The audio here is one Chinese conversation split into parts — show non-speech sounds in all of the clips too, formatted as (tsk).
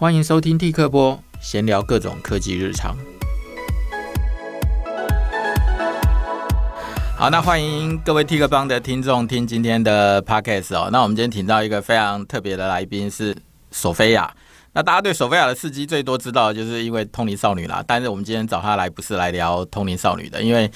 欢迎收听 T 客播，闲聊各种科技日常。好，那欢迎各位 T 客帮的听众听今天的 Podcast 哦。那我们今天请到一个非常特别的来宾是索菲亚。那大家对索菲亚的事迹最多知道就是因为通灵少女啦。但是我们今天找她来不是来聊通灵少女的，因为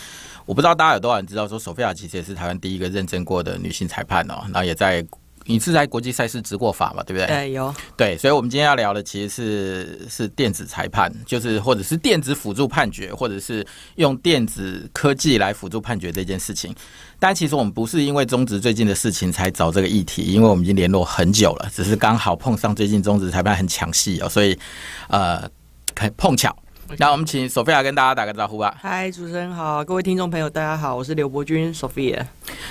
我不知道大家有多少人知道说索菲亚其实也是台湾第一个认证过的女性裁判哦。然后也在。你是在国际赛事执过法嘛？对不对？对，有。对，所以，我们今天要聊的其实是是电子裁判，就是或者是电子辅助判决，或者是用电子科技来辅助判决这件事情。但其实我们不是因为中职最近的事情才找这个议题，因为我们已经联络很久了，只是刚好碰上最近中职裁判很抢戏哦，所以呃，(laughs) 碰巧。那我们请索菲亚跟大家打个招呼吧。嗨，主持人好，各位听众朋友，大家好，我是刘伯钧，索菲亚。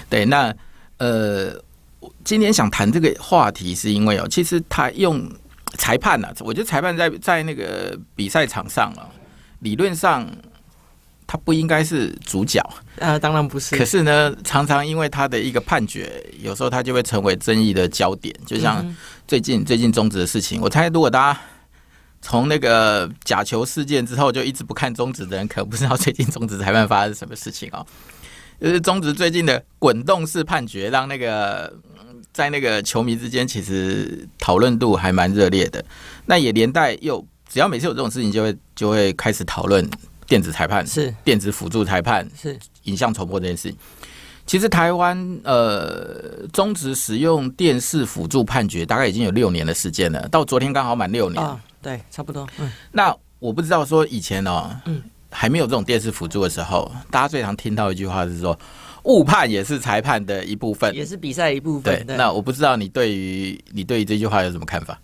对，那呃。今天想谈这个话题，是因为哦，其实他用裁判呢，我觉得裁判在在那个比赛场上啊，理论上他不应该是主角，呃，当然不是。可是呢，常常因为他的一个判决，有时候他就会成为争议的焦点。就像最近最近终止的事情，我猜如果大家从那个假球事件之后就一直不看中止的人，可能不知道最近中止裁判发生什么事情哦。就是中职最近的滚动式判决，让那个在那个球迷之间其实讨论度还蛮热烈的。那也连带又只要每次有这种事情，就会就会开始讨论电子裁判是电子辅助裁判是影像重播这件事情。其实台湾呃中职使用电视辅助判决大概已经有六年的时间了，到昨天刚好满六年。哦，对，差不多。嗯，那我不知道说以前哦，嗯。还没有这种电视辅助的时候，大家最常听到一句话是说，误判也是裁判的一部分，也是比赛一部分。对，对，那我不知道你对于你对于这句话有什么看法？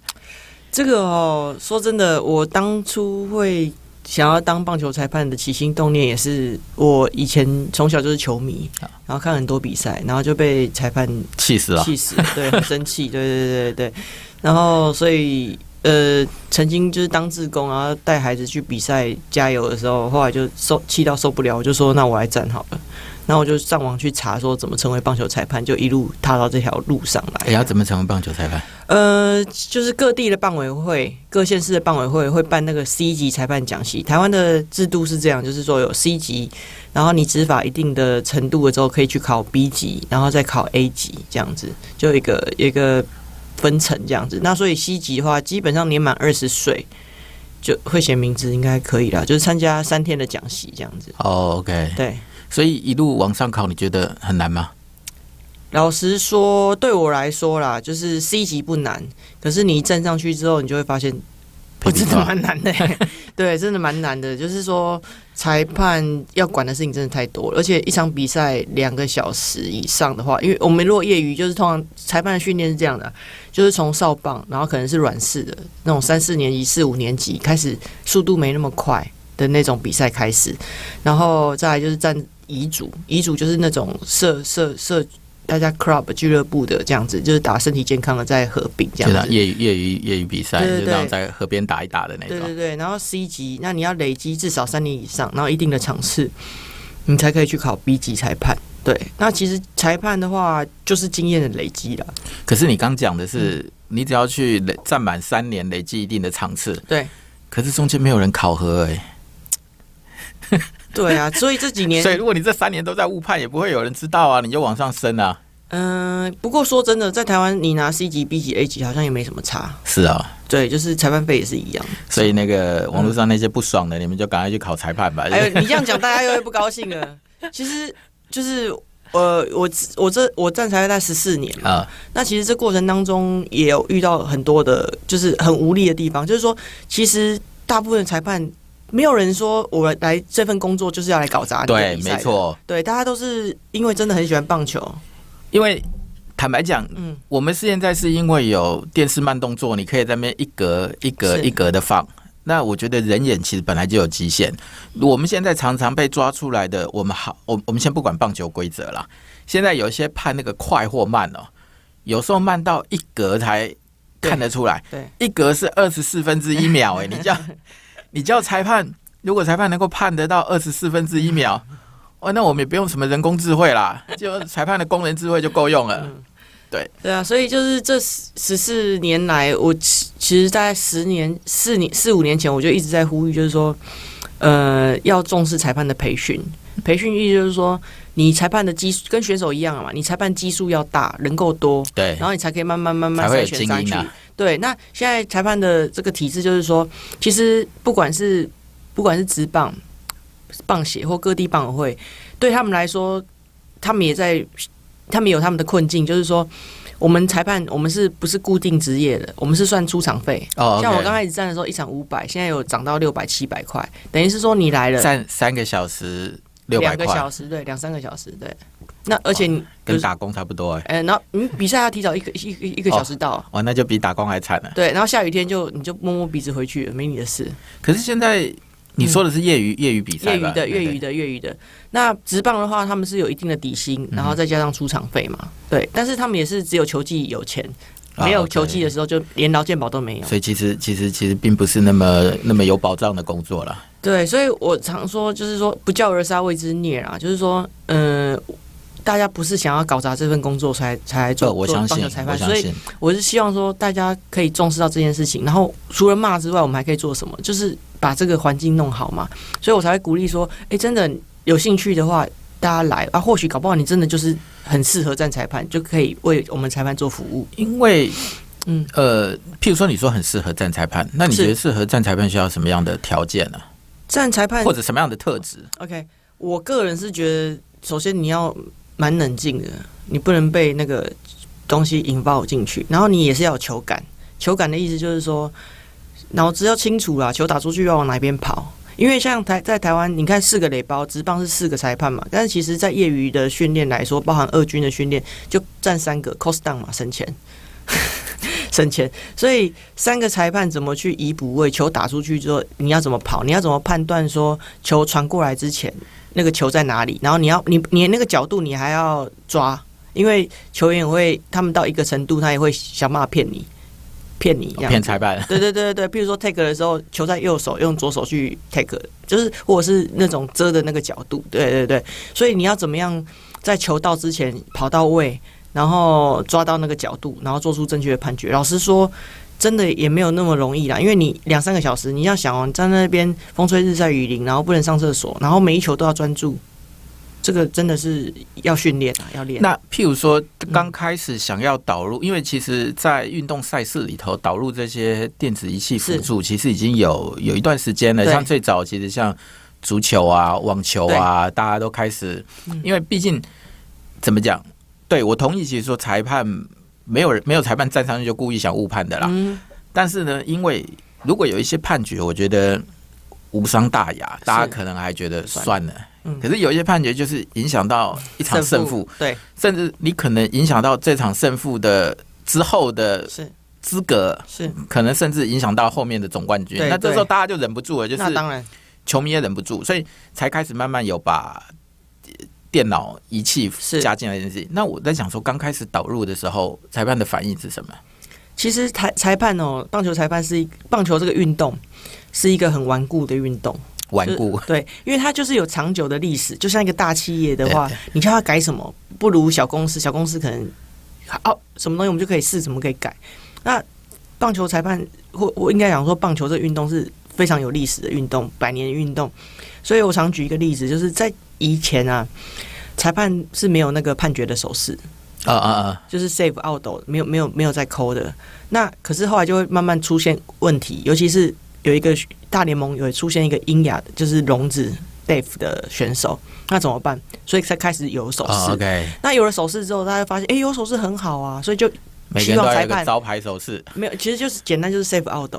这个哦，说真的，我当初会想要当棒球裁判的起心动念，也是我以前从小就是球迷，然后看很多比赛，然后就被裁判气死了，气死，对，很生气，对对对对对，然后所以。呃，曾经就是当志工，然后带孩子去比赛加油的时候，后来就受气到受不了，我就说那我来站好了。然后我就上网去查说怎么成为棒球裁判，就一路踏到这条路上来。哎，要怎么成为棒球裁判？呃，就是各地的棒委会、各县市的棒委会会办那个 C 级裁判讲习。台湾的制度是这样，就是说有 C 级，然后你执法一定的程度了之后，可以去考 B 级，然后再考 A 级，这样子就一个一个。分层这样子，那所以 C 级的话，基本上年满二十岁就会写名字，应该可以了。就是参加三天的讲习这样子。哦，OK，对，所以一路往上考，你觉得很难吗？老实说，对我来说啦，就是 C 级不难，可是你一站上去之后，你就会发现。我真的蛮难的，(laughs) 对，真的蛮难的。就是说，裁判要管的事情真的太多了，而且一场比赛两个小时以上的话，因为我们如果业余，就是通常裁判的训练是这样的，就是从哨棒，然后可能是软式的那种三四年级、四五年级开始，速度没那么快的那种比赛开始，然后再来就是站遗嘱，遗嘱就是那种设设设。大家 club 俱乐部的这样子，就是打身体健康的在合并这样子，业余业余业余比赛，就这样在河边打一打的那种。对对对，然后 C 级，那你要累积至少三年以上，然后一定的场次，你才可以去考 B 级裁判。对，那其实裁判的话，就是经验的累积了。可是你刚讲的是，你只要去累站满三年，累积一定的场次。对，可是中间没有人考核哎、欸。(laughs) 对啊，所以这几年，所以如果你这三年都在误判，也不会有人知道啊，你就往上升啊。嗯、呃，不过说真的，在台湾你拿 C 级、B 级、A 级好像也没什么差。是啊，对，就是裁判费也是一样。所以那个网络上那些不爽的，嗯、你们就赶快去考裁判吧。哎呦，你这样讲，大家又会不高兴了。(laughs) 其实就是呃，我我这我站裁判在十四年啊，那其实这过程当中也有遇到很多的，就是很无力的地方。就是说，其实大部分裁判。没有人说我来这份工作就是要来搞砸你。对，没错。对，大家都是因为真的很喜欢棒球。因为坦白讲，嗯，我们现在是因为有电视慢动作，你可以在那边一格一格一格的放。那我觉得人眼其实本来就有极限。我们现在常常被抓出来的，我们好，我我们先不管棒球规则了。现在有一些判那个快或慢哦，有时候慢到一格才看得出来。对，对，一格是二十四分之一秒，哎，你这样。(laughs) 你叫裁判，如果裁判能够判得到二十四分之一秒，(laughs) 哦，那我们也不用什么人工智慧啦，就裁判的工人智慧就够用了。对对啊，所以就是这十四年来，我其实，在十年、四年、四五年前，我就一直在呼吁，就是说，呃，要重视裁判的培训。培训意义就是说，你裁判的基数跟选手一样嘛，你裁判基数要大，人够多，对，然后你才可以慢慢慢慢筛选上去。啊、对，那现在裁判的这个体制就是说，其实不管是不管是职棒、棒协或各地棒委会，对他们来说，他们也在，他们有他们的困境，就是说，我们裁判我们是不是固定职业的？我们是算出场费。像我刚开始站的时候，一场五百，现在有涨到六百、七百块，等于是说你来了站三个小时。两个小时，对，两三个小时，对。那而且跟打工差不多哎、欸。哎，然后你比赛要提早一个一个一个小时到哦，哦，那就比打工还惨了。对，然后下雨天就你就摸摸鼻子回去了，没你的事。可是现在你说的是业余、嗯、业余比赛，业余的业余的业余的。那职棒的话，他们是有一定的底薪，然后再加上出场费嘛。嗯、对，但是他们也是只有球技有钱。没有球技的时候，就连劳健保都没有。所以其实其实其实并不是那么那么有保障的工作了。对，所以我常说，就是说不教而杀谓之孽啊。就是说，嗯、呃，大家不是想要搞砸这份工作才才来做，我相信，做棒球裁判。所以我是希望说，大家可以重视到这件事情。然后除了骂之外，我们还可以做什么？就是把这个环境弄好嘛。所以我才会鼓励说，哎，真的有兴趣的话。大家来啊，或许搞不好你真的就是很适合站裁判，就可以为我们裁判做服务。因为，嗯呃，譬如说你说很适合站裁判，那你觉得适合站裁判需要什么样的条件呢？站裁判或者什么样的特质？OK，我个人是觉得，首先你要蛮冷静的，你不能被那个东西引爆进去，然后你也是要有球感。球感的意思就是说，脑子要清楚啦，球打出去要往哪边跑。因为像台在台湾，你看四个垒包，直棒是四个裁判嘛，但是其实，在业余的训练来说，包含二军的训练，就占三个 cost down 嘛，省钱，省钱。所以三个裁判怎么去移补位，球打出去之后，你要怎么跑，你要怎么判断说球传过来之前那个球在哪里，然后你要你你那个角度你还要抓，因为球员也会他们到一个程度，他也会想办法骗你。骗你，骗裁判。对对对对对，比如说 take 的时候，球在右手，用左手去 take，就是或者是那种遮的那个角度。对对对，所以你要怎么样在球到之前跑到位，然后抓到那个角度，然后做出正确的判决。老实说，真的也没有那么容易啦，因为你两三个小时，你要想哦，你站在那边风吹日晒雨淋，然后不能上厕所，然后每一球都要专注。这个真的是要训练啊，要练。那譬如说，刚开始想要导入，嗯、因为其实，在运动赛事里头导入这些电子仪器辅助，其实已经有有一段时间了。像最早，其实像足球啊、网球啊，大家都开始，因为毕竟怎么讲？对，我同意，其实说裁判没有人没有裁判站上去就故意想误判的啦。嗯、但是呢，因为如果有一些判决，我觉得无伤大雅，大家可能还觉得算了。可是有一些判决就是影响到一场胜负，对，甚至你可能影响到这场胜负的之后的资格，是。可能甚至影响到后面的总冠军。那这时候大家就忍不住了，就是当然。球迷也忍不住，所以才开始慢慢有把电脑仪器是加进来这件事情。那我在想说，刚开始导入的时候，裁判的反应是什么？其实裁裁判哦，棒球裁判是一棒球这个运动是一个很顽固的运动。顽固对，因为它就是有长久的历史，就像一个大企业的话，你叫它改什么，不如小公司。小公司可能哦，什么东西我们就可以试，什么可以改。那棒球裁判，或我应该讲说，棒球这个运动是非常有历史的运动，百年的运动。所以我常举一个例子，就是在以前啊，裁判是没有那个判决的手势啊啊啊，就是 save out，没有没有没有在抠的。那可是后来就会慢慢出现问题，尤其是。有一个大联盟有出现一个英雅的，就是聋子 deaf 的选手，那怎么办？所以才开始有手势。Oh, okay. 那有了手势之后，大家发现，哎、欸，有手势很好啊，所以就希望裁判招牌手势没有，其实就是简单，就是 save out。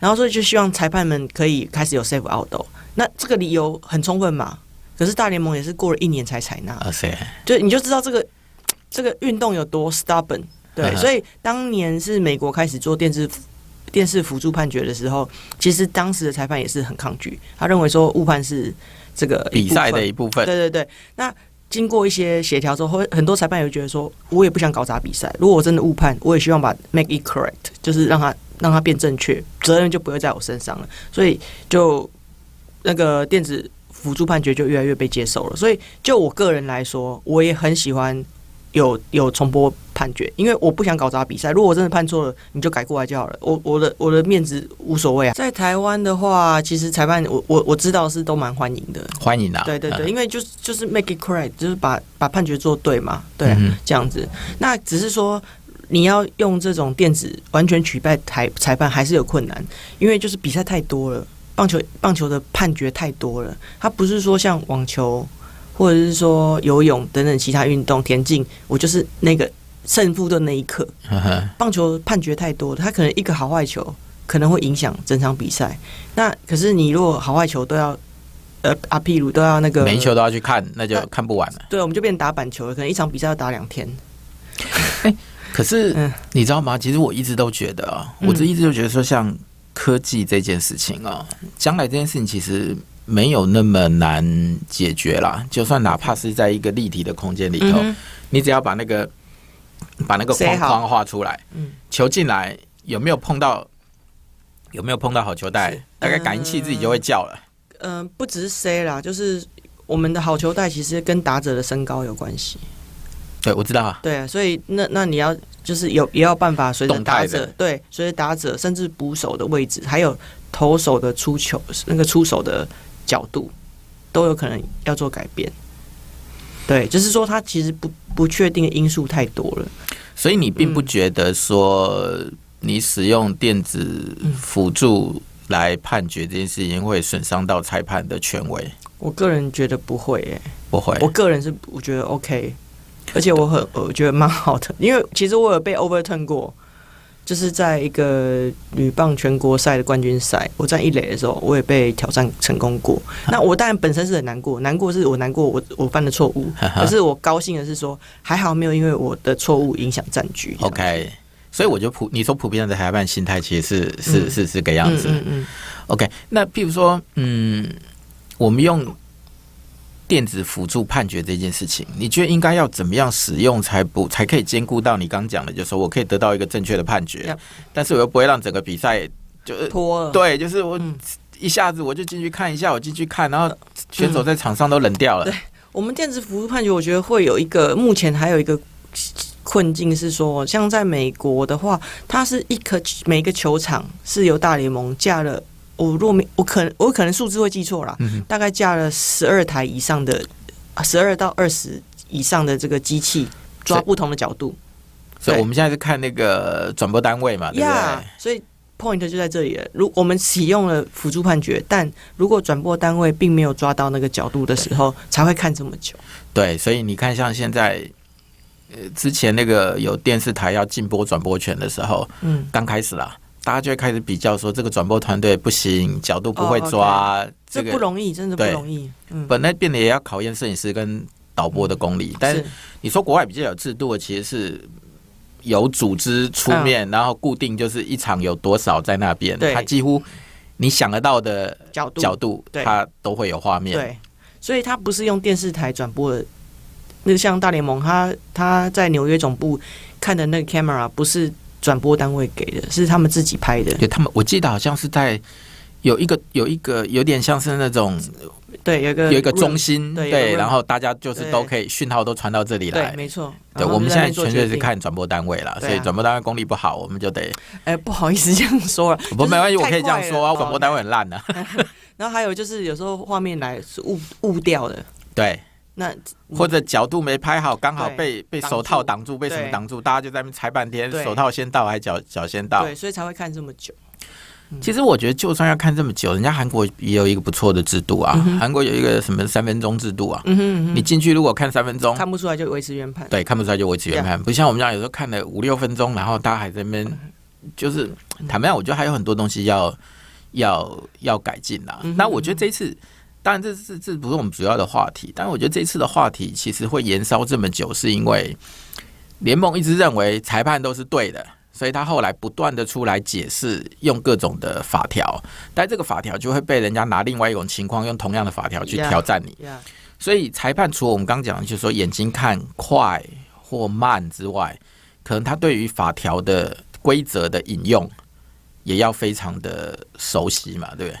然后所以就希望裁判们可以开始有 save out。那这个理由很充分嘛？可是大联盟也是过了一年才采纳。啊，是。就你就知道这个 (tsk) 这个运动有多 stubborn。对，所以当年是美国开始做电视。电视辅助判决的时候，其实当时的裁判也是很抗拒，他认为说误判是这个比赛的一部分。对对对，那经过一些协调之后，很多裁判也会觉得说，我也不想搞砸比赛。如果我真的误判，我也希望把 make it correct，就是让他让它变正确，责任就不会在我身上了。所以就那个电子辅助判决就越来越被接受了。所以就我个人来说，我也很喜欢有有重播。判决，因为我不想搞砸比赛。如果我真的判错了，你就改过来就好了。我我的我的面子无所谓啊。在台湾的话，其实裁判我我我知道是都蛮欢迎的，欢迎啊。对对对，嗯、因为就是就是 make it correct，就是把把判决做对嘛，对、啊嗯，这样子。那只是说你要用这种电子完全取代裁裁判还是有困难，因为就是比赛太多了，棒球棒球的判决太多了，它不是说像网球。或者是说游泳等等其他运动，田径，我就是那个胜负的那一刻。棒球判决太多，了，它可能一个好坏球可能会影响整场比赛。那可是你如果好坏球都要，呃啊，譬如都要那个每一球都要去看，那就看不完了。对，我们就变打板球了，可能一场比赛要打两天。欸，(laughs) 可是你知道吗？其实我一直都觉得啊，我这一直都觉得说，像科技这件事情啊，将来这件事情其实。没有那么难解决啦，就算哪怕是在一个立体的空间里头，嗯、你只要把那个把那个框框画出来，嗯、球进来有没有碰到有没有碰到好球带，大概感应器自己就会叫了。嗯、呃，不只是 C 啦，就是我们的好球带其实跟打者的身高有关系。对，我知道啊。对啊，所以那那你要就是有也要办法随着打者对随着打者甚至捕手的位置，还有投手的出球那个出手的。角度都有可能要做改变，对，就是说他其实不不确定的因素太多了，所以你并不觉得说你使用电子辅助来判决这件事情会损伤到裁判的权威？我个人觉得不会，欸，不会。我个人是我觉得 OK，而且我很我觉得蛮好的，因为其实我有被 overturn 过。就是在一个女棒全国赛的冠军赛，我站一垒的时候，我也被挑战成功过。那我当然本身是很难过，难过是我难过我我犯的错误，(laughs) 可是我高兴的是说，还好没有因为我的错误影响战局。OK，所以我觉得普你说普遍的裁判心态其实是是是是个样子。嗯嗯。OK，那譬如说，嗯，我们用。电子辅助判决这件事情，你觉得应该要怎么样使用才不才可以兼顾到你刚讲的，就是说我可以得到一个正确的判决，但是我又不会让整个比赛就拖了。对，就是我一下子我就进去看一下，我进去看，然后选手在场上都冷掉了。对，我们电子辅助判决，我觉得会有一个目前还有一个困境是说，像在美国的话，它是一颗每个球场是由大联盟架了。我若没，我可能我可能数字会记错了，大概架了十二台以上的，十二到二十以上的这个机器抓不同的角度。所以我们现在是看那个转播单位嘛，对不对所以 point 就在这里了。如我们启用了辅助判决，但如果转播单位并没有抓到那个角度的时候，才会看这么久。对，所以你看，像现在，呃，之前那个有电视台要禁播转播权的时候，嗯，刚开始啦。大家就会开始比较说，这个转播团队不行，角度不会抓，这个不容易，真的不容易。本来变得也要考验摄影师跟导播的功力。但是你说国外比较有制度的，其实是有组织出面，然后固定就是一场有多少在那边，他几乎你想得到的角度角度，他都会有画面。对，所以他不是用电视台转播的，那像大联盟，他他在纽约总部看的那个 camera 不是。转播单位给的是他们自己拍的，对他们，我记得好像是在有一个有一个有点像是那种对，有一个有一个中心对，对，然后大家就是都可以讯号都传到这里来，对，没错。对，我们现在纯粹是看转播单位了，所以转播单位功力不好，我们就得哎、欸，不好意思这样说了，(laughs) 不没关系，我可以这样说啊，转播单位很烂的。(laughs) 然后还有就是有时候画面来是误误掉的，对。那或者角度没拍好，刚好被被手套挡住，被什么挡住，大家就在那边猜半天，手套先到还是脚脚先到？对，所以才会看这么久。其实我觉得，就算要看这么久，人家韩国也有一个不错的制度啊。韩国有一个什么三分钟制度啊？你进去如果看三分钟，看不出来就维持原判。对，看不出来就维持原判，不像我们家有时候看了五六分钟，然后大家还在那边，就是坦白讲，我觉得还有很多东西要要要改进啦。那我觉得这一次。当然，这这这不是我们主要的话题。但我觉得这次的话题其实会延烧这么久，是因为联盟一直认为裁判都是对的，所以他后来不断的出来解释，用各种的法条。但这个法条就会被人家拿另外一种情况，用同样的法条去挑战你。所以裁判除了我们刚讲的，就是说眼睛看快或慢之外，可能他对于法条的规则的引用也要非常的熟悉嘛，对不对？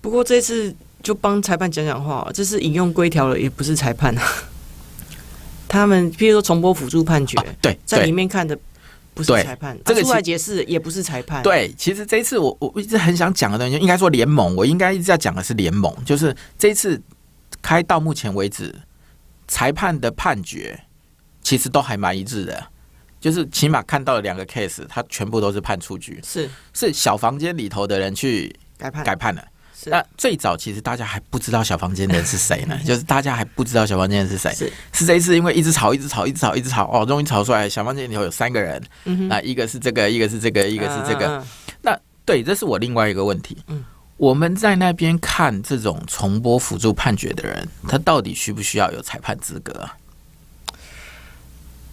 不过这次。就帮裁判讲讲话，这是引用规条了，也不是裁判啊。(laughs) 他们譬如说重播辅助判决，哦、对，在里面看的不是裁判，这个出来解释也不是裁判。对，其实这一次我我一直很想讲的东西，应该说联盟，我应该一直在讲的是联盟，就是这一次开到目前为止，裁判的判决其实都还蛮一致的，就是起码看到了两个 case，他全部都是判出局，是是小房间里头的人去改判改判了。那最早其实大家还不知道小房间的人是谁呢？(laughs) 就是大家还不知道小房间的是谁，是是这一次因为一直吵，一直吵，一直吵，一直吵，哦，终于吵出来，小房间里头有三个人，那一个是这个，一个是这个，一个是这个。那对，这是我另外一个问题。我们在那边看这种重播辅助判决的人，他到底需不需要有裁判资格啊？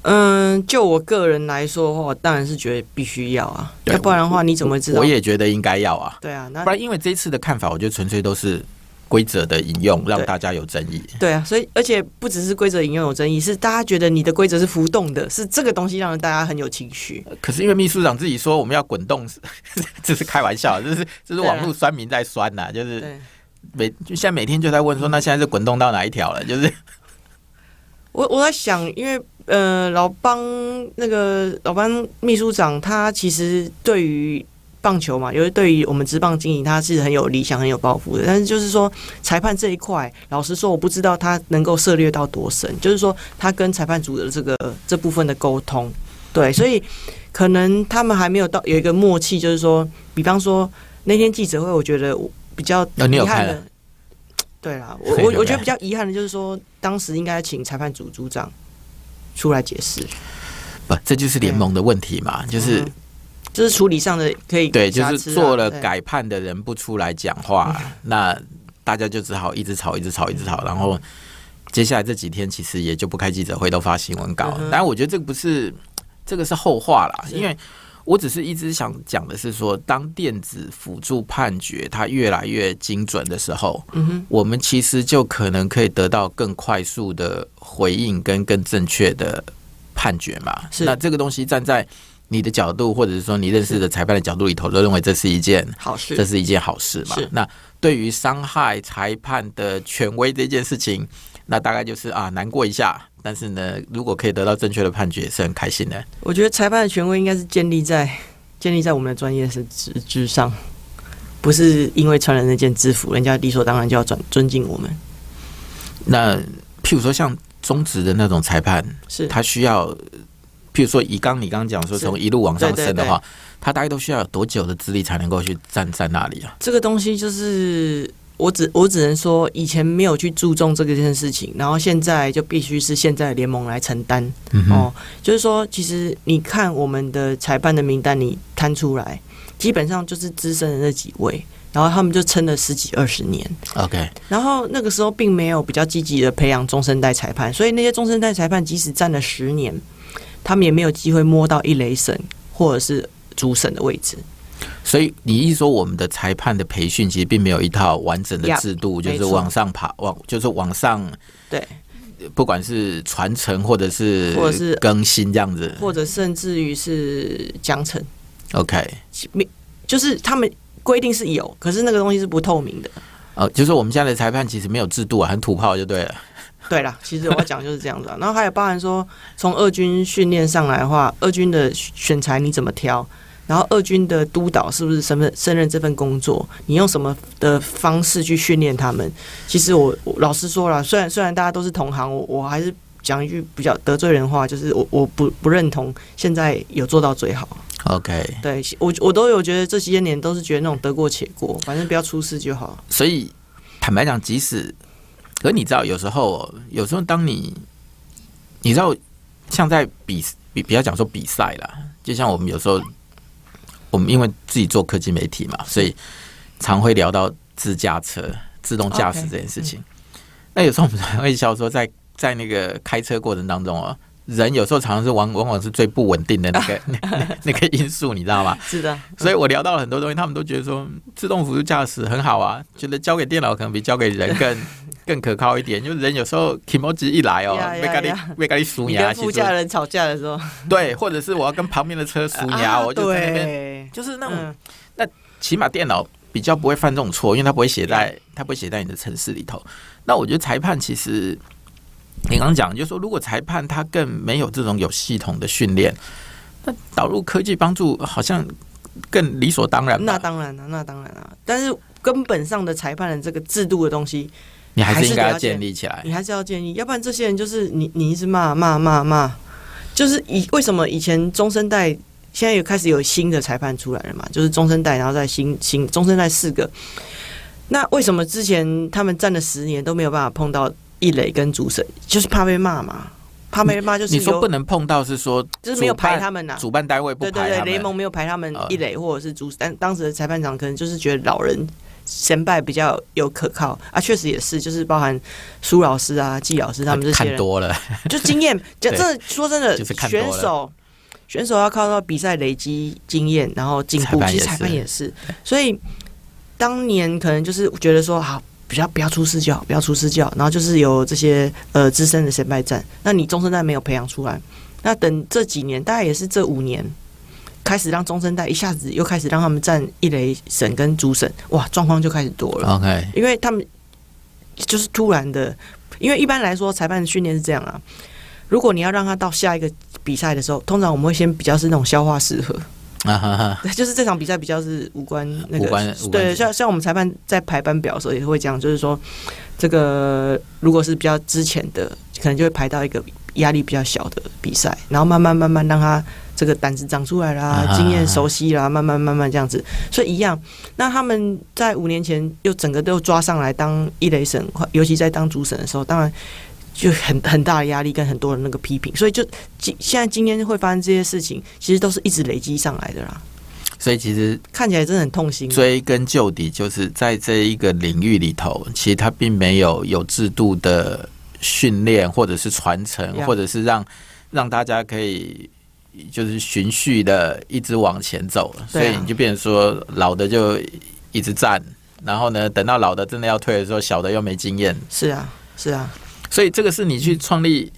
嗯，就我个人来说的话，我当然是觉得必须要啊，要不然的话你怎么知道？我也觉得应该要啊。对啊，那不然因为这一次的看法，我觉得纯粹都是规则的引用，让大家有争议。对啊，所以而且不只是规则引用有争议，是大家觉得你的规则是浮动的，是这个东西让大家很有情绪。可是因为秘书长自己说我们要滚动，(laughs) 这是开玩笑，(laughs) 这是这是网络酸民在酸呐，就是每就现在每天就在问说，那现在是滚动到哪一条了？就是我我在想，因为。呃，老邦那个老邦秘书长，他其实对于棒球嘛，因为对于我们职棒经营，他是很有理想、很有抱负的。但是就是说，裁判这一块，老实说，我不知道他能够涉猎到多深。就是说，他跟裁判组的这个这部分的沟通，对，所以可能他们还没有到有一个默契。就是说，比方说那天记者会，我觉得比较遗憾的，对啦，我 (laughs) 我我觉得比较遗憾的就是说，当时应该请裁判组组长。出来解释，不，这就是联盟的问题嘛，就是就是处理上的可以对，就是做了改判的人不出来讲话，那大家就只好一直吵，一直吵，一直吵，然后接下来这几天其实也就不开记者会，都发新闻稿。当然，我觉得这个不是这个是后话啦，因为我只是一直想讲的是说，当电子辅助判决它越来越精准的时候，嗯哼，我们其实就可能可以得到更快速的。回应跟更正确的判决嘛，是那这个东西站在你的角度，或者是说你认识的裁判的角度里头，都认为这是一件好事，这是一件好事嘛。是那对于伤害裁判的权威这件事情，那大概就是啊难过一下，但是呢，如果可以得到正确的判决，是很开心的。我觉得裁判的权威应该是建立在建立在我们的专业是之之上，不是因为穿了那件制服，人家理所当然就要尊尊敬我们。那譬如说像。中职的那种裁判，是他需要，譬如说以刚你刚刚讲说从一路往上升的话，他大概都需要有多久的资历才能够去站在那里啊？这个东西就是我只我只能说，以前没有去注重这个件事情，然后现在就必须是现在联盟来承担。嗯、哦，就是说，其实你看我们的裁判的名单，你摊出来，基本上就是资深的那几位。然后他们就撑了十几二十年，OK。然后那个时候并没有比较积极的培养中生代裁判，所以那些中生代裁判即使站了十年，他们也没有机会摸到一雷神或者是主审的位置。所以你一说我们的裁判的培训其实并没有一套完整的制度，就是往上爬，往就是往上，对，不管是传承或者是或者是更新这样子，或者甚至于是奖惩，OK，没就是他们。规定是有，可是那个东西是不透明的。呃，就是我们现在的裁判其实没有制度啊，很土炮就对了。对啦，其实我讲就是这样子啊。(laughs) 然后还有包含说，从二军训练上来的话，二军的选材你怎么挑？然后二军的督导是不是身份胜任这份工作？你用什么的方式去训练他们？其实我，我老实说了，虽然虽然大家都是同行，我我还是讲一句比较得罪人的话，就是我我不不认同现在有做到最好。OK，对我我都有觉得这些年都是觉得那种得过且过，反正不要出事就好。所以坦白讲，即使可是你知道，有时候有时候当你你知道，像在比比比较讲说比赛啦，就像我们有时候我们因为自己做科技媒体嘛，所以常会聊到自驾车、自动驾驶这件事情。Okay, 嗯、那有时候我们还会笑说，在在那个开车过程当中啊。人有时候常常是往往往是最不稳定的那个、(laughs) 啊、那那个因素，你知道吗？是的，嗯、所以我聊到了很多东西，他们都觉得说自动辅助驾驶很好啊，觉得交给电脑可能比交给人更 (laughs) 更可靠一点。因为人有时候 kimochi 一来哦，被咖喱被咖喱数牙，跟副驾人吵架的时候，对，或者是我要跟旁边的车数牙，(laughs) 啊、我就在那边，就是那种，嗯、那起码电脑比较不会犯这种错，因为它不会写在它不会写在你的城市里头。那我觉得裁判其实。你刚刚讲，就是说如果裁判他更没有这种有系统的训练，那导入科技帮助好像更理所当然。那当然了，那当然了。但是根本上的裁判的这个制度的东西，你还是应该要建立起来。你还是要建立，要不然这些人就是你，你一直骂骂骂骂，就是以为什么以前中生代现在有开始有新的裁判出来了嘛？就是中生代，然后再新新中生代四个。那为什么之前他们站了十年都没有办法碰到一垒跟主审？就是怕被骂嘛，怕被骂就是你说不能碰到，是说就是没有排他们呐、啊，主办单位不排他们，对对对，联盟没有排他们一垒或者是主，但当时的裁判长可能就是觉得老人先辈比较有可靠啊，确实也是，就是包含苏老师啊、季老师他们这些人看多了，就经验，就 (laughs) 真的说真的，选手选手要靠到比赛累积经验，然后进步，其实裁判也是，所以。当年可能就是觉得说好，比较不要出事教，不要出事教，然后就是有这些呃资深的先辈战，那你中生代没有培养出来，那等这几年大概也是这五年开始让中生代一下子又开始让他们站一垒审跟主审，哇，状况就开始多了。OK，因为他们就是突然的，因为一般来说裁判训练是这样啊，如果你要让他到下一个比赛的时候，通常我们会先比较是那种消化适合。啊哈哈！就是这场比赛比较是无关那个，对，像像我们裁判在排班表的时候也会这样，就是说这个如果是比较之前的，可能就会排到一个压力比较小的比赛，然后慢慢慢慢让他这个胆子长出来啦，经验熟悉啦，慢慢慢慢这样子，所以一样。那他们在五年前又整个都抓上来当一雷神，尤其在当主审的时候，当然。就很很大的压力跟很多人那个批评，所以就今现在今天会发生这些事情，其实都是一直累积上来的啦。所以其实看起来真的很痛心。追根究底，就是在这一个领域里头，其实它并没有有制度的训练，或者是传承，或者是让让大家可以就是循序的一直往前走。所以你就变成说，老的就一直站，然后呢，等到老的真的要退的时候，小的又没经验。是啊，是啊。所以这个是你去创立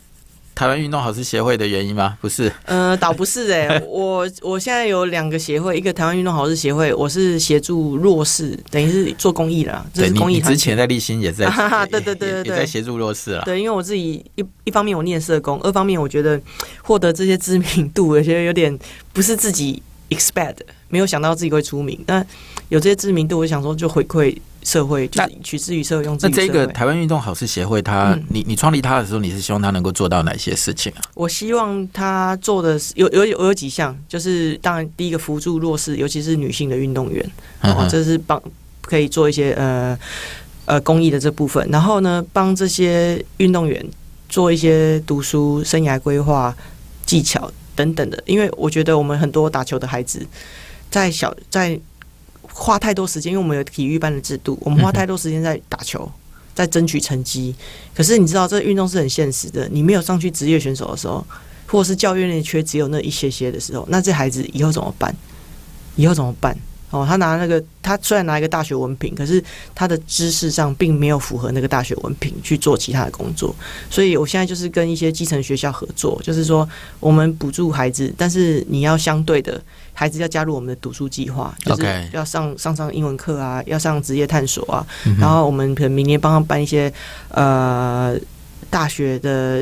台湾运动好事协会的原因吗？不是，呃，倒不是哎、欸，(laughs) 我我现在有两个协会，一个台湾运动好事协会，我是协助弱势，等于是做公益的，这是公益。之前在立新也在，(laughs) 对对对对对，也在协助弱势了。对，因为我自己一一方面我念社工，二方面我觉得获得这些知名度，有些有点不是自己 expect，没有想到自己会出名，但有这些知名度，我想说就回馈。社会就是取之于社会，用之于社会。那这个台湾运动好事协会它，你你创立它的时候，你是希望它能够做到哪些事情啊？我希望它做的是有有有有几项，就是当然第一个辅助弱势，尤其是女性的运动员，哦、嗯，这是帮可以做一些呃呃公益的这部分。然后呢，帮这些运动员做一些读书、生涯规划、技巧等等的。因为我觉得我们很多打球的孩子在小在。花太多时间，因为我们有体育班的制度，我们花太多时间在打球，在争取成绩。可是你知道，这运动是很现实的。你没有上去职业选手的时候，或者是教练那缺只有那一些些的时候，那这孩子以后怎么办？以后怎么办？哦，他拿那个，他虽然拿一个大学文凭，可是他的知识上并没有符合那个大学文凭去做其他的工作。所以我现在就是跟一些基层学校合作，就是说我们补助孩子，但是你要相对的。孩子要加入我们的读书计划，就是要上上上英文课啊，要上职业探索啊。然后我们可能明年帮他办一些呃大学的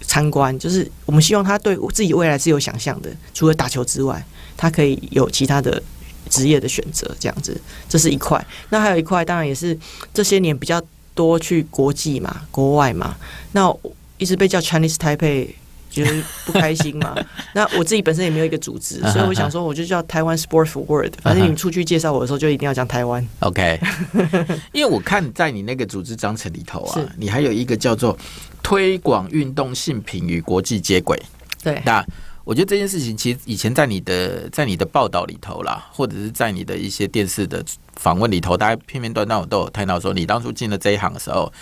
参观，就是我们希望他对自己未来是有想象的，除了打球之外，他可以有其他的职业的选择，这样子，这是一块。那还有一块，当然也是这些年比较多去国际嘛，国外嘛，那一直被叫 Chinese Taipei。觉得不开心嘛？(laughs) 那我自己本身也没有一个组织，(laughs) 所以我想说，我就叫台湾 Sport Forward。反正你们出去介绍我的时候，就一定要讲台湾。OK，(laughs) 因为我看在你那个组织章程里头啊，你还有一个叫做推广运动性品与国际接轨。对，那我觉得这件事情其实以前在你的在你的报道里头啦，或者是在你的一些电视的访问里头，大家片片段段我都有谈到说，你当初进了这一行的时候，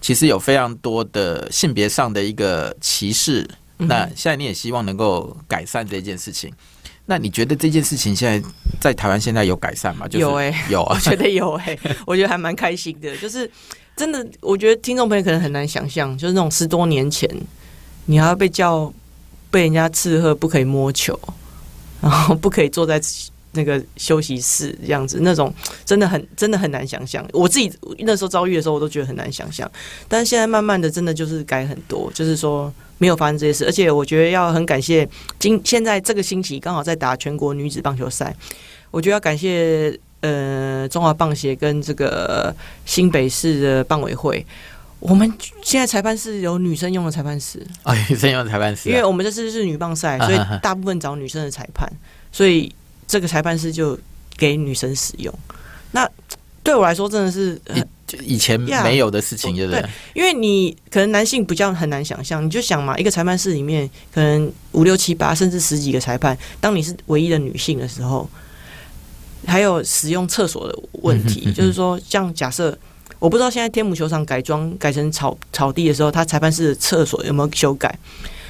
其实有非常多的性别上的一个歧视。那现在你也希望能够改善这件事情，那你觉得这件事情现在在台湾现在有改善吗？就是、有哎、欸，有啊，(laughs) 我觉得有哎、欸，(laughs) 我觉得还蛮开心的。就是真的，我觉得听众朋友可能很难想象，就是那种十多年前，你还要被叫被人家斥喝不可以摸球，然后不可以坐在那个休息室这样子，那种真的很真的很难想象。我自己那时候遭遇的时候，我都觉得很难想象。但是现在慢慢的，真的就是改很多，就是说没有发生这些事。而且我觉得要很感谢今现在这个星期刚好在打全国女子棒球赛，我觉得要感谢呃中华棒协跟这个新北市的棒委会。我们现在裁判室有女生用的裁判室啊，(laughs) 女生用的裁判室，因为我们这次是女棒赛，所以 (laughs) 大部分找女生的裁判，(laughs) 所以这个裁判室就给女生使用。那对我来说真的是以前没有的事情，对不对？因为你可能男性比较很难想象，你就想嘛，一个裁判室里面可能五六七八甚至十几个裁判，当你是唯一的女性的时候，还有使用厕所的问题，就是说，像假设。我不知道现在天母球场改装改成草草地的时候，他裁判室的厕所有没有修改？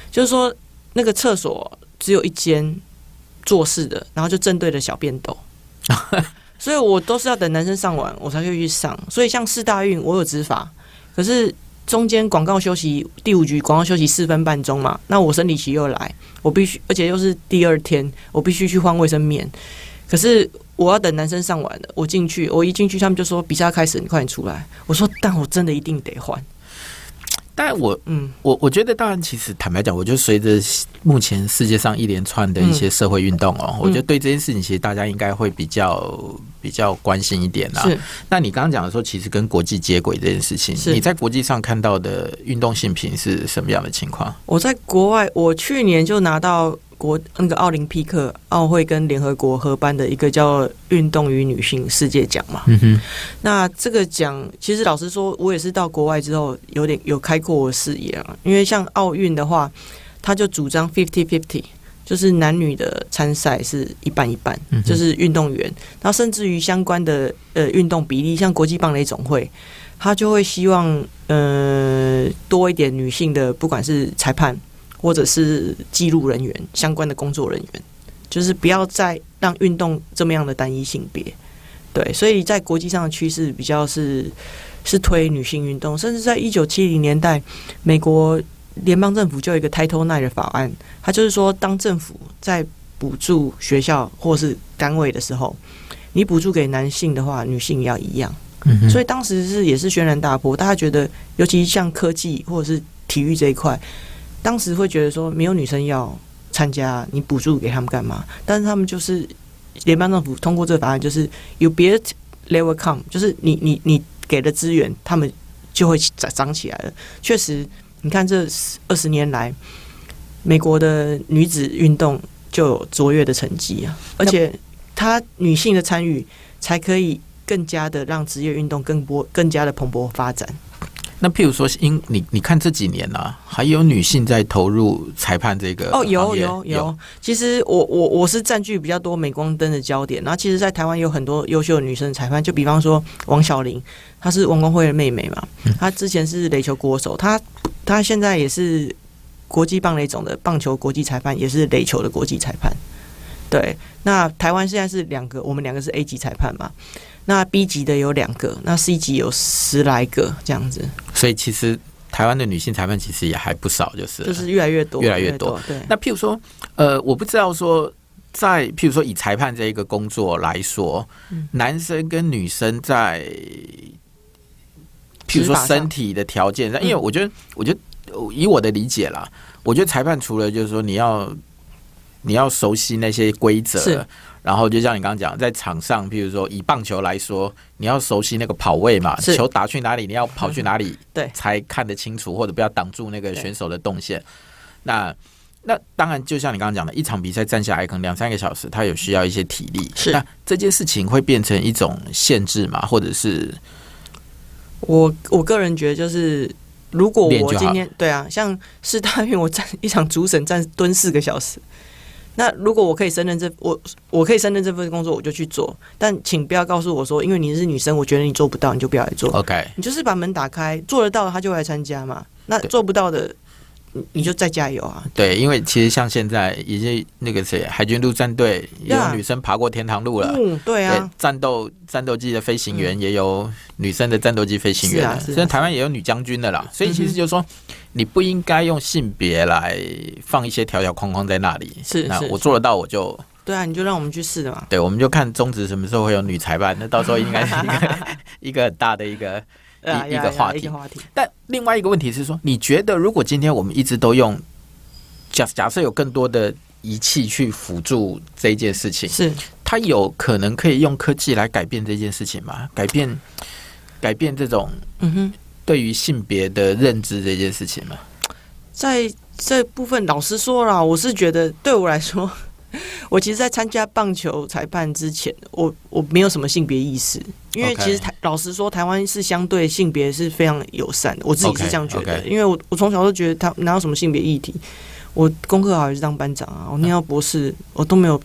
就是说，那个厕所只有一间坐式的，然后就正对着小便斗，(laughs) 所以我都是要等男生上完，我才可以去上。所以像四大运，我有执法，可是中间广告休息第五局广告休息四分半钟嘛，那我生理期又来，我必须，而且又是第二天，我必须去换卫生棉，可是。我要等男生上完了，我进去，我一进去，他们就说比赛开始，你快点出来。我说，但我真的一定得换。但我，嗯，我我觉得，当然，其实坦白讲，我觉得随着目前世界上一连串的一些社会运动哦，嗯、我觉得对这件事情，其实大家应该会比较比较关心一点啦。是，那你刚刚讲的说，其实跟国际接轨这件事情，你在国际上看到的运动性品是什么样的情况？我在国外，我去年就拿到。国那个奥林匹克奥会跟联合国合办的一个叫“运动与女性世界奖”嘛，嗯哼，那这个奖其实老实说，我也是到国外之后有点有开阔我视野啊。因为像奥运的话，他就主张 fifty fifty，就是男女的参赛是一半一半，就是运动员，然后甚至于相关的呃运动比例，像国际棒垒总会，他就会希望呃多一点女性的，不管是裁判。或者是记录人员相关的工作人员，就是不要再让运动这么样的单一性别。对，所以在国际上的趋势比较是是推女性运动，甚至在一九七零年代，美国联邦政府就有一个 Title IX 的法案，它就是说，当政府在补助学校或是单位的时候，你补助给男性的话，女性也要一样。嗯。所以当时是也是轩然大波，大家觉得，尤其像科技或者是体育这一块。当时会觉得说没有女生要参加，你补助给他们干嘛？但是他们就是联邦政府通过这个法案，就是有别的 level come，就是你你你给的资源，他们就会涨涨起来了。确实，你看这二十年来，美国的女子运动就有卓越的成绩啊，而且她女性的参与才可以更加的让职业运动更波更加的蓬勃发展。那譬如说，因你你看这几年呢、啊，还有女性在投入裁判这个哦，有有有。其实我我我是占据比较多镁光灯的焦点。然后，其实，在台湾有很多优秀的女生裁判，就比方说王小玲，她是王光辉的妹妹嘛，她之前是垒球国手，她她现在也是国际棒垒总的棒球国际裁判，也是垒球的国际裁判。对，那台湾现在是两个，我们两个是 A 级裁判嘛。那 B 级的有两个，那 C 级有十来个这样子。所以其实台湾的女性裁判其实也还不少，就是就是越来越多，越来越多。对。那譬如说，呃，我不知道说，在譬如说以裁判这一个工作来说，嗯、男生跟女生在譬如说身体的条件上，因为我觉得，我觉得以我的理解啦，我觉得裁判除了就是说你要你要熟悉那些规则。然后就像你刚刚讲，在场上，譬如说以棒球来说，你要熟悉那个跑位嘛，球打去哪里，你要跑去哪里，(laughs) 对，才看得清楚，或者不要挡住那个选手的动线。那那当然，就像你刚刚讲的，一场比赛站下来可能两三个小时，他有需要一些体力。是，那这件事情会变成一种限制嘛？或者是我我个人觉得，就是如果我今天对啊，像是大运，我站一场主审站蹲四个小时。那如果我可以胜任这我我可以胜任这份工作，我就去做。但请不要告诉我说，因为你是女生，我觉得你做不到，你就不要来做。OK，你就是把门打开，做得到的他就来参加嘛。那做不到的。你就再加油啊！对，因为其实像现在已经那个谁，海军陆战队也有女生爬过天堂路了。嗯，对啊。对，战斗战斗机的飞行员也有女生的战斗机飞行员。现在台湾也有女将军的啦。所以其实就是说，你不应该用性别来放一些条条框框在那里。是，那我做得到，我就对啊，你就让我们去试的嘛。对，我们就看中职什么时候会有女裁判，那到时候应该是一个 (laughs) 一个很大的一个一一个话题。但另外一个问题是说，你觉得如果今天我们一直都用假假设有更多的仪器去辅助这一件事情，是它有可能可以用科技来改变这件事情吗？改变改变这种嗯哼，对于性别的认知这件事情吗？在这部分，老实说啦，我是觉得对我来说。(laughs) 我其实，在参加棒球裁判之前，我我没有什么性别意识，因为其实台老实说，台湾是相对性别是非常友善的，我自己是这样觉得。因为我我从小都觉得他哪有什么性别议题，我功课好也是当班长啊，我念到博士，我都没有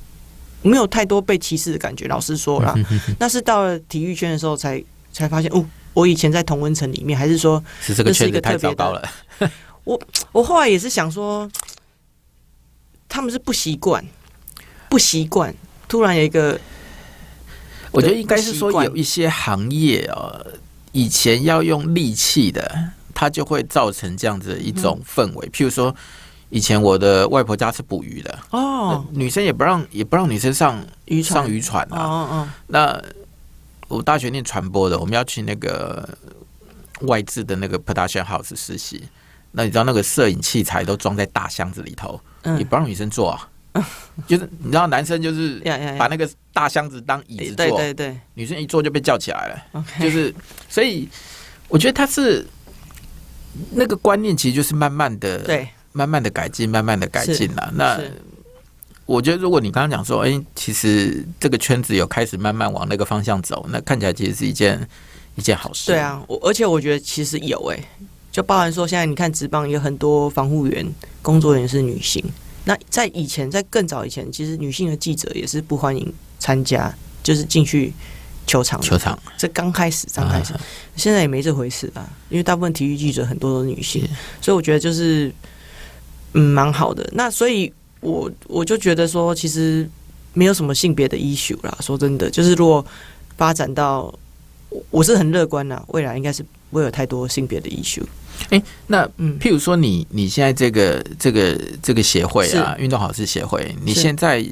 没有太多被歧视的感觉。老实说啦，(laughs) 那是到了体育圈的时候才才发现，哦，我以前在同温层里面，还是说是这个圈子太糟糕了。(laughs) 我我后来也是想说，他们是不习惯。不习惯，突然有一个，我觉得应该是说有一些行业哦，以前要用力气的，它就会造成这样子一种氛围。譬如说，以前我的外婆家是捕鱼的哦，女生也不让也不让女生上渔上渔船啊。哦哦，那我大学念传播的，我们要去那个外资的那个 production house 实习，那你知道那个摄影器材都装在大箱子里头，也不让女生坐啊。(laughs) 就是你知道，男生就是把那个大箱子当椅子坐，对对对，女生一坐就被叫起来了。就是，所以我觉得他是那个观念，其实就是慢慢的，对，慢慢的改进，慢慢的改进了。那我觉得，如果你刚刚讲说，哎，其实这个圈子有开始慢慢往那个方向走，那看起来其实是一件一件好事。对啊，我而且我觉得其实有哎，就包含说，现在你看职棒有很多防护员工作人员是女性。那在以前，在更早以前，其实女性的记者也是不欢迎参加，就是进去球场。球场这刚开始，刚开始，现在也没这回事吧？因为大部分体育记者很多都是女性，所以我觉得就是嗯，蛮好的。那所以我我就觉得说，其实没有什么性别的 issue 啦。说真的，就是如果发展到，我我是很乐观啦，未来应该是不会有太多性别的 issue。哎，那譬如说你你现在这个这个这个协会啊，运动好事协会，你现在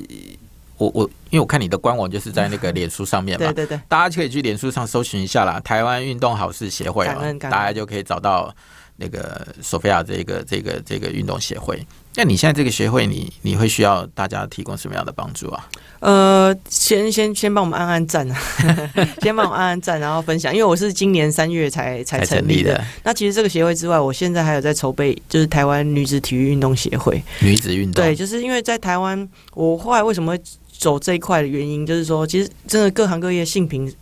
我我因为我看你的官网就是在那个脸书上面嘛，对对对，大家可以去脸书上搜寻一下啦，台湾运动好事协会啊，大家就可以找到那个索菲亚这个这个这个运动协会。那你现在这个协会，你你会需要大家提供什么样的帮助啊？呃，先先先帮我们按按赞啊，(laughs) 先帮我按按赞，然后分享。因为我是今年三月才才成立的。那其实这个协会之外，我现在还有在筹备，就是台湾女子体育运动协会。女子运动对，就是因为在台湾，我后来为什么会走这一块的原因，就是说，其实真的各行各业性平，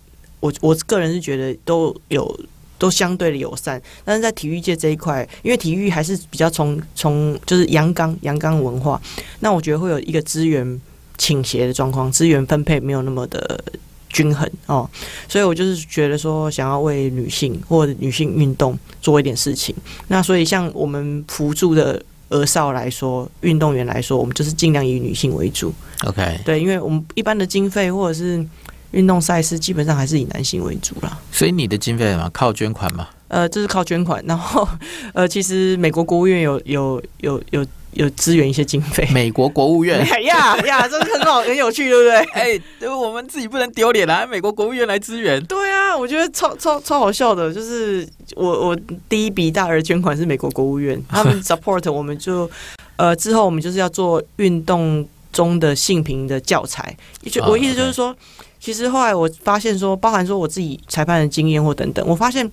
我我个人是觉得都有。都相对的友善，但是在体育界这一块，因为体育还是比较从从就是阳刚阳刚文化，那我觉得会有一个资源倾斜的状况，资源分配没有那么的均衡哦，所以我就是觉得说，想要为女性或者女性运动做一点事情。那所以像我们辅助的儿少来说，运动员来说，我们就是尽量以女性为主。OK，对，因为我们一般的经费或者是。运动赛事基本上还是以男性为主啦，所以你的经费什么靠捐款吗？呃，这是靠捐款，然后呃，其实美国国务院有有有有有支援一些经费。美国国务院 (laughs) 哎呀呀，这是很好很有趣，对不对？哎，对，我们自己不能丢脸啊，美国国务院来支援。对啊，我觉得超超超好笑的，就是我我第一笔大额捐款是美国国务院，(laughs) 他们 support 我们就呃之后我们就是要做运动中的性平的教材，就我意思就是说。Oh, okay. 其实后来我发现说，包含说我自己裁判的经验或等等，我发现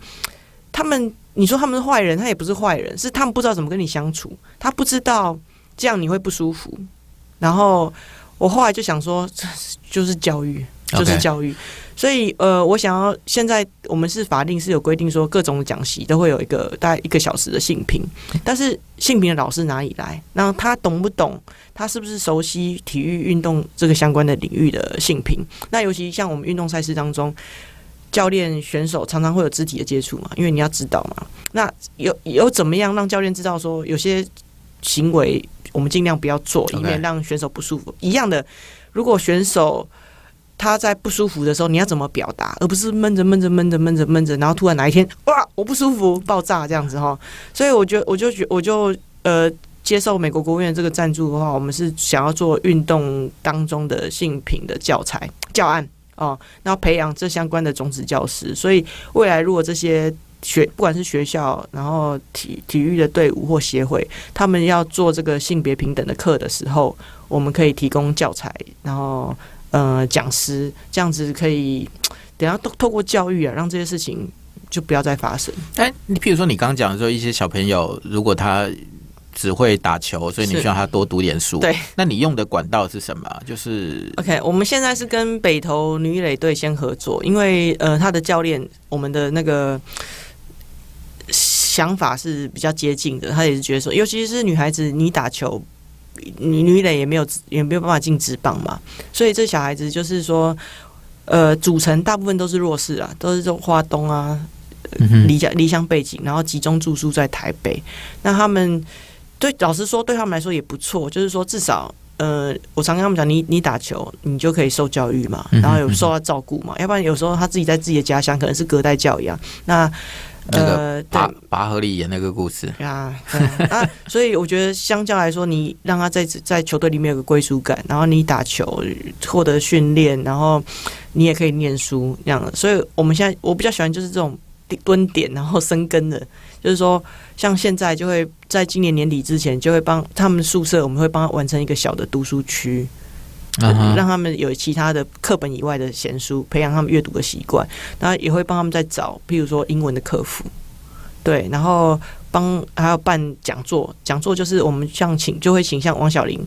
他们，你说他们是坏人，他也不是坏人，是他们不知道怎么跟你相处，他不知道这样你会不舒服。然后我后来就想说，这就是教育。就是教育.所以呃，我想要现在我们是法定是有规定说，各种讲习都会有一个大概一个小时的性评，但是性评的老师哪里来？那他懂不懂？他是不是熟悉体育运动这个相关的领域的性评？那尤其像我们运动赛事当中，教练选手常常会有肢体的接触嘛，因为你要知道嘛。那有有怎么样让教练知道说，有些行为我们尽量不要做，以免让选手不舒服。一样的，如果选手。他在不舒服的时候，你要怎么表达，而不是闷着闷着闷着闷着闷着，然后突然哪一天哇，我不舒服，爆炸这样子哈。所以我觉得，我就觉，我就呃，接受美国国务院这个赞助的话，我们是想要做运动当中的性平的教材教案哦，然后培养这相关的种子教师。所以未来如果这些学不管是学校，然后体体育的队伍或协会，他们要做这个性别平等的课的时候，我们可以提供教材，然后呃讲师这样子可以，等下都透过教育啊，让这些事情就不要再发生。哎，你譬如说你刚刚讲的说，一些小朋友如果他只会打球，所以你需要他多读点书。对，那你用的管道是什么？就是 OK，我们现在是跟北投女垒队先合作，因为呃他的教练，我们的那个。想法是比较接近的，他也是觉得说，尤其是女孩子，你打球，女女垒也没有也没有办法进职棒嘛，所以这小孩子就是说，呃，组成大部分都是弱势啊，都是这种花东啊，离家离乡背景，然后集中住宿在台北，那他们对老实说，对他们来说也不错，就是说至少，呃，我常跟他们讲，你你打球，你就可以受教育嘛，然后有受到照顾嘛，要不然有时候他自己在自己的家乡可能是隔代教养，那。那个拔拔河里演那个故事啊，啊，(laughs) 所以我觉得相较来说，你让他在在球队里面有个归属感，然后你打球获得训练，然后你也可以念书这样的。所以我们现在我比较喜欢就是这种蹲点然后生根的，就是说像现在就会在今年年底之前就会帮他们宿舍，我们会帮他完成一个小的读书区。让他们有其他的课本以外的闲书，培养他们阅读的习惯。然后也会帮他们再找，譬如说英文的客服，对，然后帮还要办讲座。讲座就是我们像请，就会请像王小玲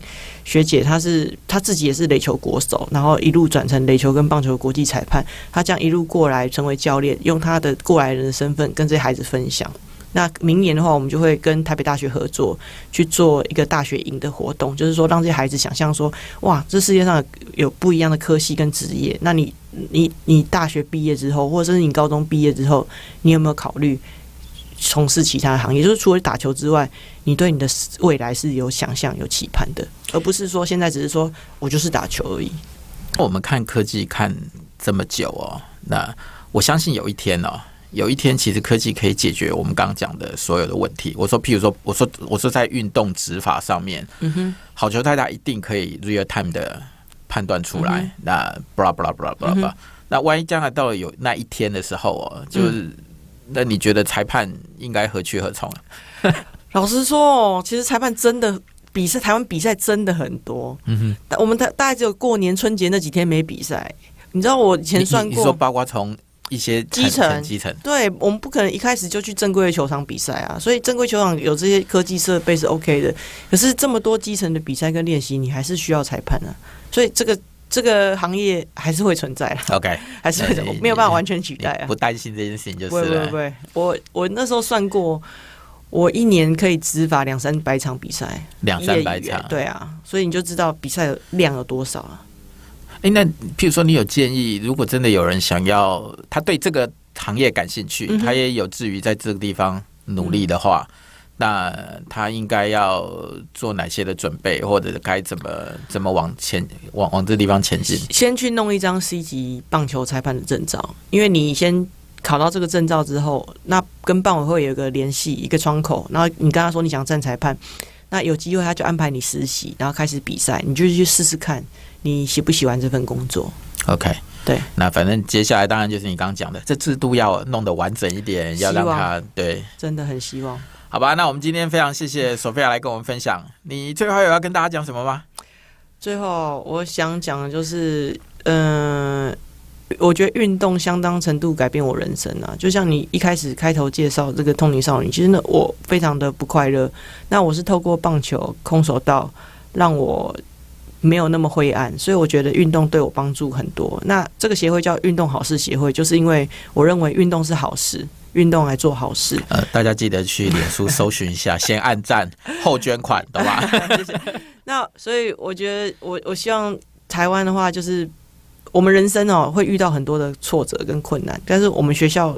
学姐，她是她自己也是垒球国手，然后一路转成垒球跟棒球国际裁判。她这样一路过来成为教练，用她的过来人的身份跟这些孩子分享。那明年的话，我们就会跟台北大学合作去做一个大学营的活动，就是说让这些孩子想象说，哇，这世界上有不一样的科系跟职业。那你你你大学毕业之后，或者是你高中毕业之后，你有没有考虑从事其他的行业？就是除了打球之外，你对你的未来是有想象、有期盼的，而不是说现在只是说我就是打球而已。我们看科技看这么久哦，那我相信有一天哦。有一天，其实科技可以解决我们刚刚讲的所有的问题。我说，譬如说，我说，我说在运动执法上面，嗯哼，好球太大一定可以 real time 的判断出来。嗯、那 blah blah blah blah blah，那万一将来到了有那一天的时候哦，就是、嗯、那你觉得裁判应该何去何从？(laughs) 老实说哦，其实裁判真的比赛，台湾比赛真的很多。嗯哼，但我们大大概只有过年春节那几天没比赛。你知道我以前算过，你，你说包括从。一些基层，基层，对，我们不可能一开始就去正规的球场比赛啊，所以正规球场有这些科技设备是 OK 的。可是这么多基层的比赛跟练习，你还是需要裁判啊，所以这个这个行业还是会存在啊。OK，(laughs) 还是会没有办法完全取代啊。不担心这件事情就是不会不会不会，我我那时候算过，我一年可以执法两三百场比赛，两三百场，对啊，所以你就知道比赛量有多少啊。哎，那譬如说，你有建议，如果真的有人想要，他对这个行业感兴趣，嗯、他也有志于在这个地方努力的话，嗯、那他应该要做哪些的准备，或者该怎么怎么往前往往这地方前进？先去弄一张 C 级棒球裁判的证照，因为你先考到这个证照之后，那跟棒委会有一个联系一个窗口，然后你跟他说你想站裁判，那有机会他就安排你实习，然后开始比赛，你就去试试看。你喜不喜欢这份工作？OK，对，那反正接下来当然就是你刚刚讲的，这制度要弄得完整一点，要让他对，真的很希望。好吧，那我们今天非常谢谢索菲亚来跟我们分享。你最后有要跟大家讲什么吗？最后我想讲的就是，嗯、呃，我觉得运动相当程度改变我人生啊。就像你一开始开头介绍这个通灵少女，其实呢，我非常的不快乐。那我是透过棒球、空手道让我。没有那么灰暗，所以我觉得运动对我帮助很多。那这个协会叫运动好事协会，就是因为我认为运动是好事，运动来做好事。呃，大家记得去脸书搜寻一下，先按赞后捐款，懂吧？谢谢。那所以我觉得，我我希望台湾的话，就是我们人生哦会遇到很多的挫折跟困难，但是我们学校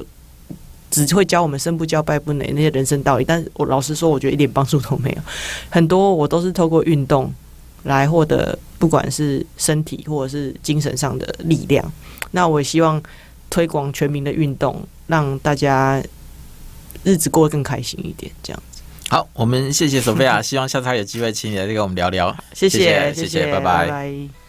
只会教我们生不教败不馁那些人生道理。但是我老实说，我觉得一点帮助都没有。很多我都是透过运动。来获得不管是身体或者是精神上的力量，那我也希望推广全民的运动，让大家日子过得更开心一点，这样子。好，我们谢谢索菲亚，希望下次还有机会请你来跟我们聊聊。谢谢，谢谢。拜拜。